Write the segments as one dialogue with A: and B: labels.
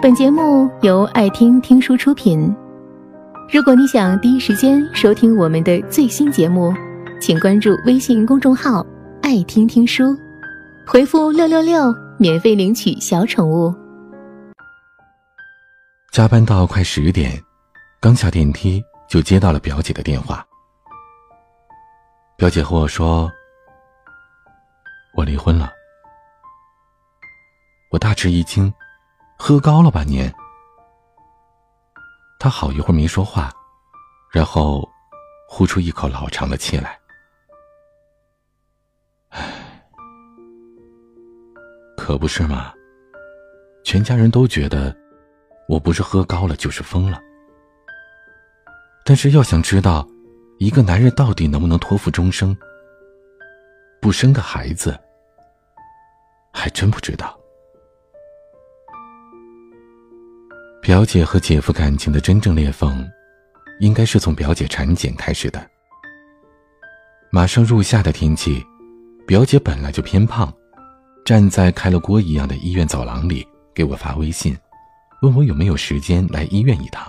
A: 本节目由爱听听书出品。如果你想第一时间收听我们的最新节目，请关注微信公众号“爱听听书”，回复“六六六”免费领取小宠物。
B: 加班到快十点，刚下电梯就接到了表姐的电话。表姐和我说：“我离婚了。”我大吃一惊，喝高了吧您？他好一会儿没说话，然后呼出一口老长的气来。唉，可不是嘛！全家人都觉得我不是喝高了就是疯了。但是要想知道一个男人到底能不能托付终生，不生个孩子，还真不知道。表姐和姐夫感情的真正裂缝，应该是从表姐产检开始的。马上入夏的天气，表姐本来就偏胖，站在开了锅一样的医院走廊里，给我发微信，问我有没有时间来医院一趟。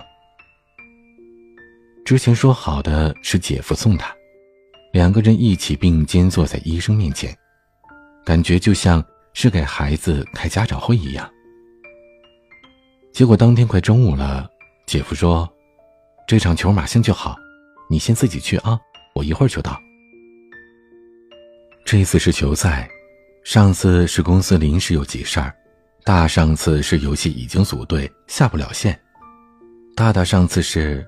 B: 之前说好的是姐夫送她，两个人一起并肩坐在医生面前，感觉就像是给孩子开家长会一样。结果当天快中午了，姐夫说：“这场球马上就好，你先自己去啊，我一会儿就到。”这次是球赛，上次是公司临时有急事儿，大上次是游戏已经组队下不了线，大大上次是……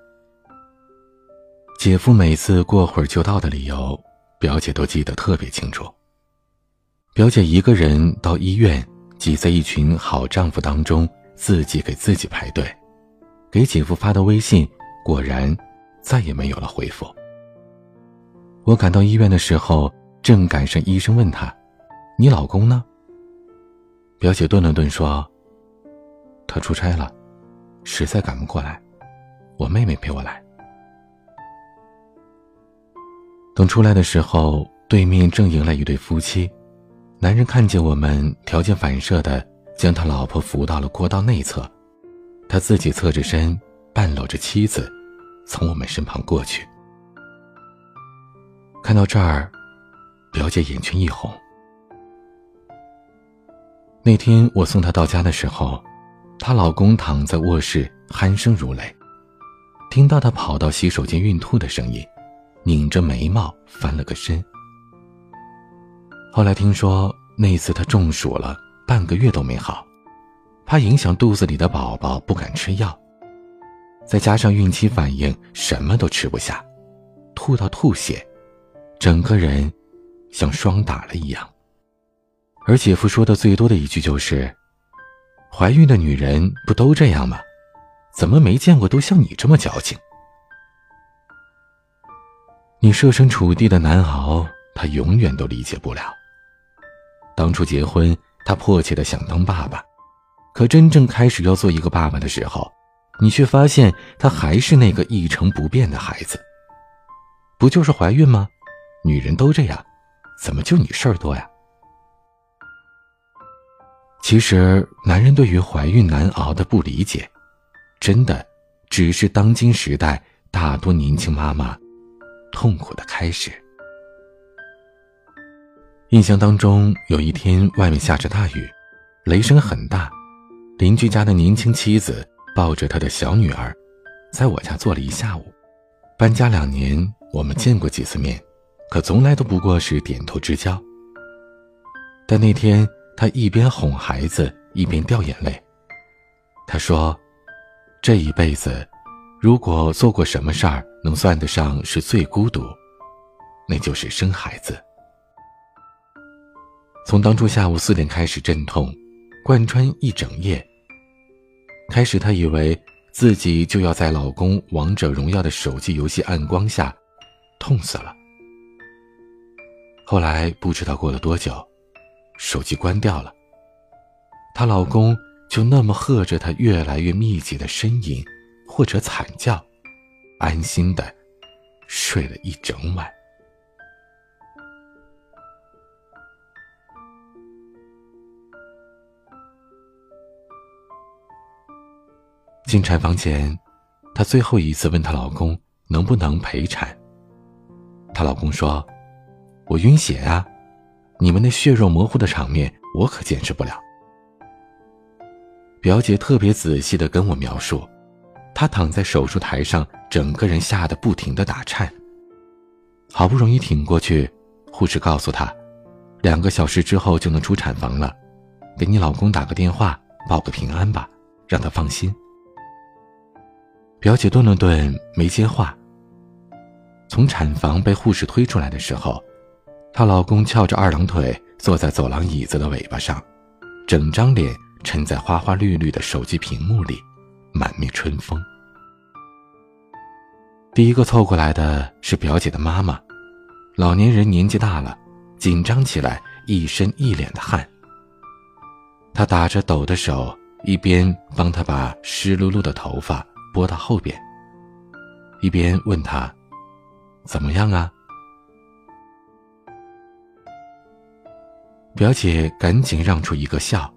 B: 姐夫每次过会儿就到的理由，表姐都记得特别清楚。表姐一个人到医院，挤在一群好丈夫当中。自己给自己排队，给姐夫发的微信，果然再也没有了回复。我赶到医院的时候，正赶上医生问他：“你老公呢？”表姐顿了顿说：“他出差了，实在赶不过来，我妹妹陪我来。”等出来的时候，对面正迎来一对夫妻，男人看见我们，条件反射的。将他老婆扶到了过道内侧，他自己侧着身，半搂着妻子，从我们身旁过去。看到这儿，表姐眼圈一红。那天我送她到家的时候，她老公躺在卧室鼾声如雷，听到她跑到洗手间孕吐的声音，拧着眉毛翻了个身。后来听说那次她中暑了。半个月都没好，怕影响肚子里的宝宝，不敢吃药，再加上孕期反应，什么都吃不下，吐到吐血，整个人像霜打了一样。而姐夫说的最多的一句就是：“怀孕的女人不都这样吗？怎么没见过都像你这么矫情？”你设身处地的难熬，他永远都理解不了。当初结婚。他迫切的想当爸爸，可真正开始要做一个爸爸的时候，你却发现他还是那个一成不变的孩子。不就是怀孕吗？女人都这样，怎么就你事儿多呀？其实，男人对于怀孕难熬的不理解，真的只是当今时代大多年轻妈妈痛苦的开始。印象当中，有一天外面下着大雨，雷声很大。邻居家的年轻妻子抱着他的小女儿，在我家坐了一下午。搬家两年，我们见过几次面，可从来都不过是点头之交。但那天，他一边哄孩子，一边掉眼泪。他说：“这一辈子，如果做过什么事儿能算得上是最孤独，那就是生孩子。”从当初下午四点开始阵痛，贯穿一整夜。开始，她以为自己就要在老公王者荣耀的手机游戏暗光下痛死了。后来不知道过了多久，手机关掉了，她老公就那么和着她越来越密集的呻吟或者惨叫，安心的睡了一整晚。进产房前，她最后一次问她老公能不能陪产。她老公说：“我晕血啊，你们那血肉模糊的场面，我可坚持不了。”表姐特别仔细的跟我描述，她躺在手术台上，整个人吓得不停的打颤。好不容易挺过去，护士告诉她，两个小时之后就能出产房了，给你老公打个电话报个平安吧，让他放心。表姐顿了顿没接话。从产房被护士推出来的时候，她老公翘着二郎腿坐在走廊椅子的尾巴上，整张脸沉在花花绿绿的手机屏幕里，满面春风。第一个凑过来的是表姐的妈妈，老年人年纪大了，紧张起来一身一脸的汗。她打着抖的手，一边帮她把湿漉漉的头发拨到后边，一边问她。怎么样啊？表姐赶紧让出一个笑。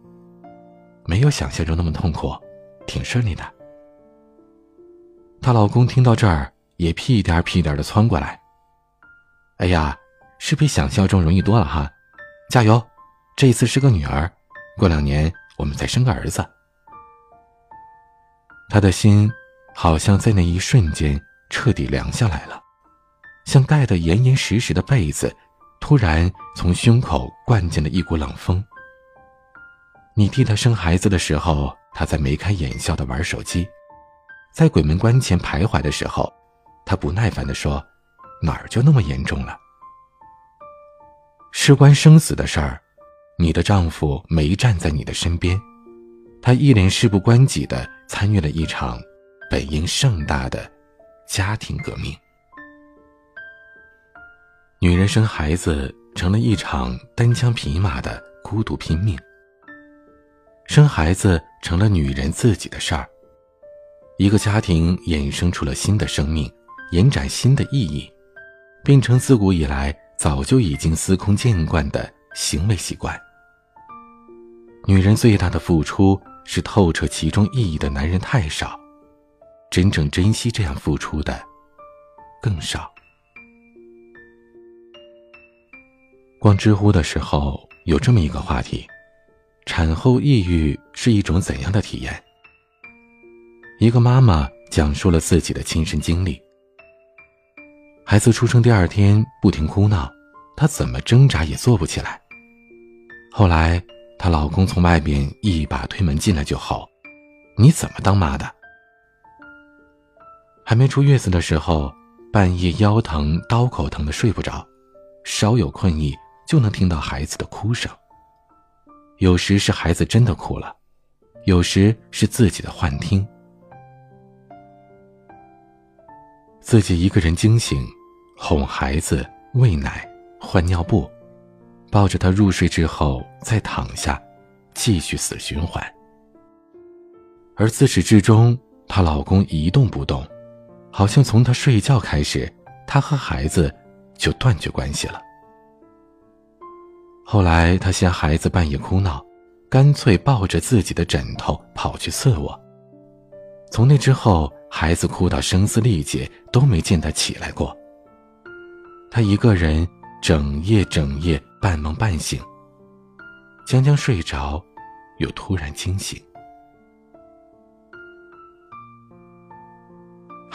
B: 没有想象中那么痛苦，挺顺利的。她老公听到这儿也屁颠屁颠的窜过来。哎呀，是比想象中容易多了哈！加油，这一次是个女儿，过两年我们再生个儿子。他的心好像在那一瞬间彻底凉下来了。像盖得严严实实的被子，突然从胸口灌进了一股冷风。你替他生孩子的时候，他在眉开眼笑的玩手机；在鬼门关前徘徊的时候，他不耐烦的说：“哪儿就那么严重了？事关生死的事儿，你的丈夫没站在你的身边，他一脸事不关己的参与了一场本应盛大的家庭革命。”女人生孩子成了一场单枪匹马的孤独拼命。生孩子成了女人自己的事儿，一个家庭衍生出了新的生命，延展新的意义，变成自古以来早就已经司空见惯的行为习惯。女人最大的付出是透彻其中意义的男人太少，真正珍惜这样付出的更少。逛知乎的时候，有这么一个话题：产后抑郁是一种怎样的体验？一个妈妈讲述了自己的亲身经历。孩子出生第二天不停哭闹，她怎么挣扎也坐不起来。后来，她老公从外面一把推门进来就吼：“你怎么当妈的？”还没出月子的时候，半夜腰疼、刀口疼的睡不着，稍有困意。就能听到孩子的哭声。有时是孩子真的哭了，有时是自己的幻听。自己一个人惊醒，哄孩子、喂奶、换尿布，抱着他入睡之后再躺下，继续死循环。而自始至终，她老公一动不动，好像从他睡觉开始，他和孩子就断绝关系了。后来，他嫌孩子半夜哭闹，干脆抱着自己的枕头跑去次卧。从那之后，孩子哭到声嘶力竭，都没见他起来过。他一个人整夜整夜半梦半醒，将将睡着，又突然惊醒。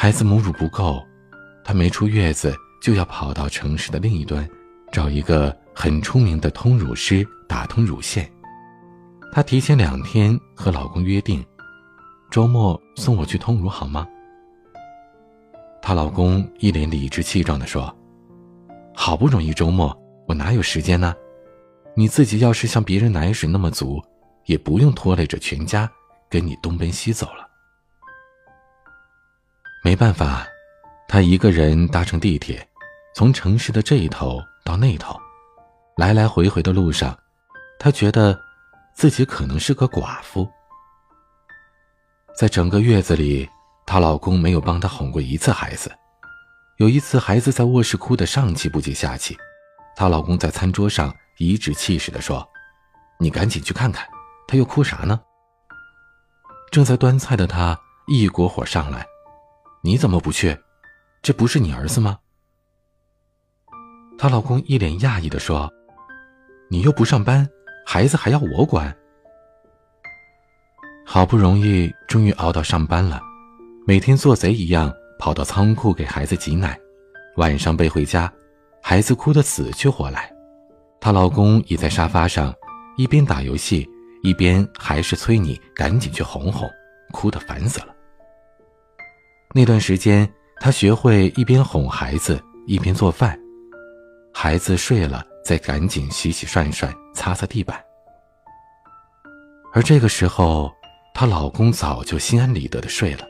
B: 孩子母乳不够，她没出月子就要跑到城市的另一端，找一个。很出名的通乳师打通乳腺，她提前两天和老公约定，周末送我去通乳好吗？她老公一脸理直气壮地说：“好不容易周末，我哪有时间呢？你自己要是像别人奶水那么足，也不用拖累着全家跟你东奔西走了。”没办法，她一个人搭乘地铁，从城市的这一头到那头。来来回回的路上，她觉得自己可能是个寡妇。在整个月子里，她老公没有帮她哄过一次孩子。有一次，孩子在卧室哭得上气不接下气，她老公在餐桌上颐指气使地说：“你赶紧去看看，他又哭啥呢？”正在端菜的他一股火上来：“你怎么不去？这不是你儿子吗？”她老公一脸讶异的说：“你又不上班，孩子还要我管？”好不容易终于熬到上班了，每天做贼一样跑到仓库给孩子挤奶，晚上背回家，孩子哭得死去活来，她老公倚在沙发上，一边打游戏，一边还是催你赶紧去哄哄，哭得烦死了。那段时间，她学会一边哄孩子一边做饭，孩子睡了再赶紧洗洗涮涮擦擦地板，而这个时候。她老公早就心安理得的睡了。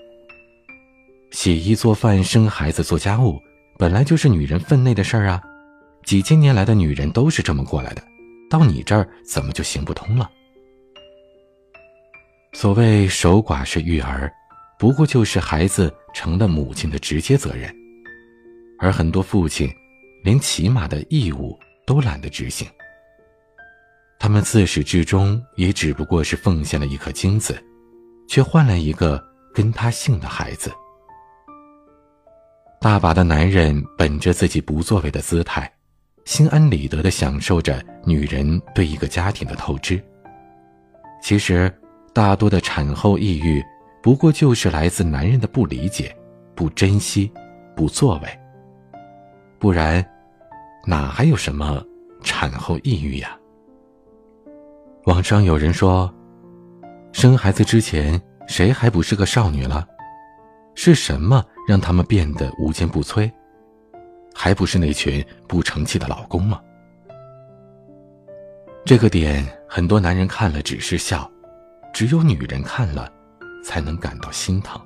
B: 洗衣做饭、生孩子、做家务，本来就是女人分内的事儿啊，几千年来的女人都是这么过来的，到你这儿怎么就行不通了？所谓守寡是育儿，不过就是孩子成了母亲的直接责任，而很多父亲，连起码的义务都懒得执行。他们自始至终也只不过是奉献了一颗精子。却换来一个跟他姓的孩子。大把的男人本着自己不作为的姿态，心安理得的享受着女人对一个家庭的透支。其实，大多的产后抑郁，不过就是来自男人的不理解、不珍惜、不作为。不然，哪还有什么产后抑郁呀？网上有人说。生孩子之前，谁还不是个少女了？是什么让他们变得无坚不摧？还不是那群不成器的老公吗？这个点，很多男人看了只是笑，只有女人看了，才能感到心疼。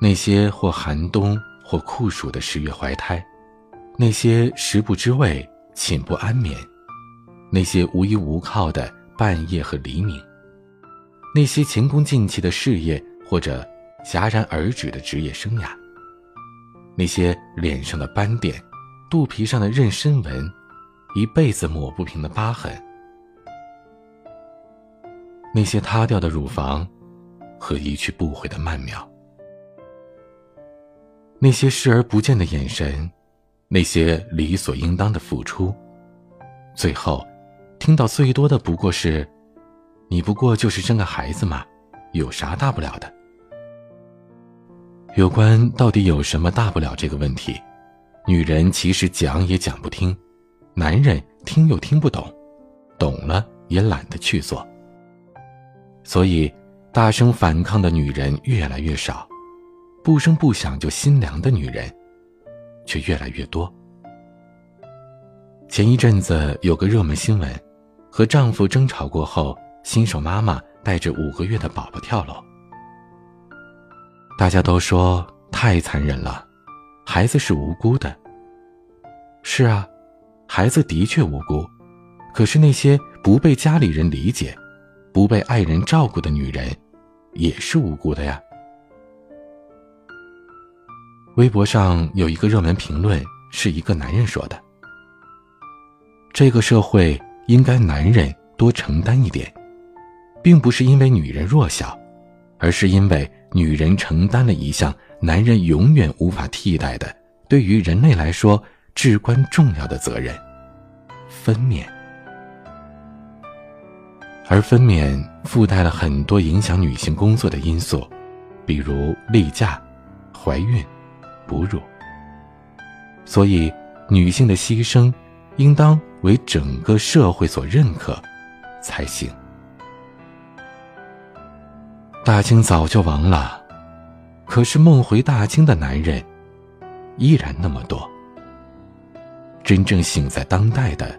B: 那些或寒冬或酷暑的十月怀胎，那些食不知味寝不安眠，那些无依无靠的。半夜和黎明，那些前功尽弃的事业或者戛然而止的职业生涯，那些脸上的斑点、肚皮上的妊娠纹、一辈子抹不平的疤痕，那些塌掉的乳房和一去不回的曼妙，那些视而不见的眼神，那些理所应当的付出，最后。听到最多的不过是，你不过就是生个孩子嘛，有啥大不了的？有关到底有什么大不了这个问题，女人其实讲也讲不听，男人听又听不懂，懂了也懒得去做。所以，大声反抗的女人越来越少，不声不响就心凉的女人，却越来越多。前一阵子有个热门新闻。和丈夫争吵过后，新手妈妈带着五个月的宝宝跳楼。大家都说太残忍了，孩子是无辜的。是啊，孩子的确无辜，可是那些不被家里人理解、不被爱人照顾的女人，也是无辜的呀。微博上有一个热门评论，是一个男人说的：“这个社会。”应该男人多承担一点，并不是因为女人弱小，而是因为女人承担了一项男人永远无法替代的，对于人类来说至关重要的责任——分娩。而分娩附带了很多影响女性工作的因素，比如例假、怀孕、哺乳。所以，女性的牺牲，应当。为整个社会所认可，才行。大清早就亡了，可是梦回大清的男人依然那么多。真正醒在当代的，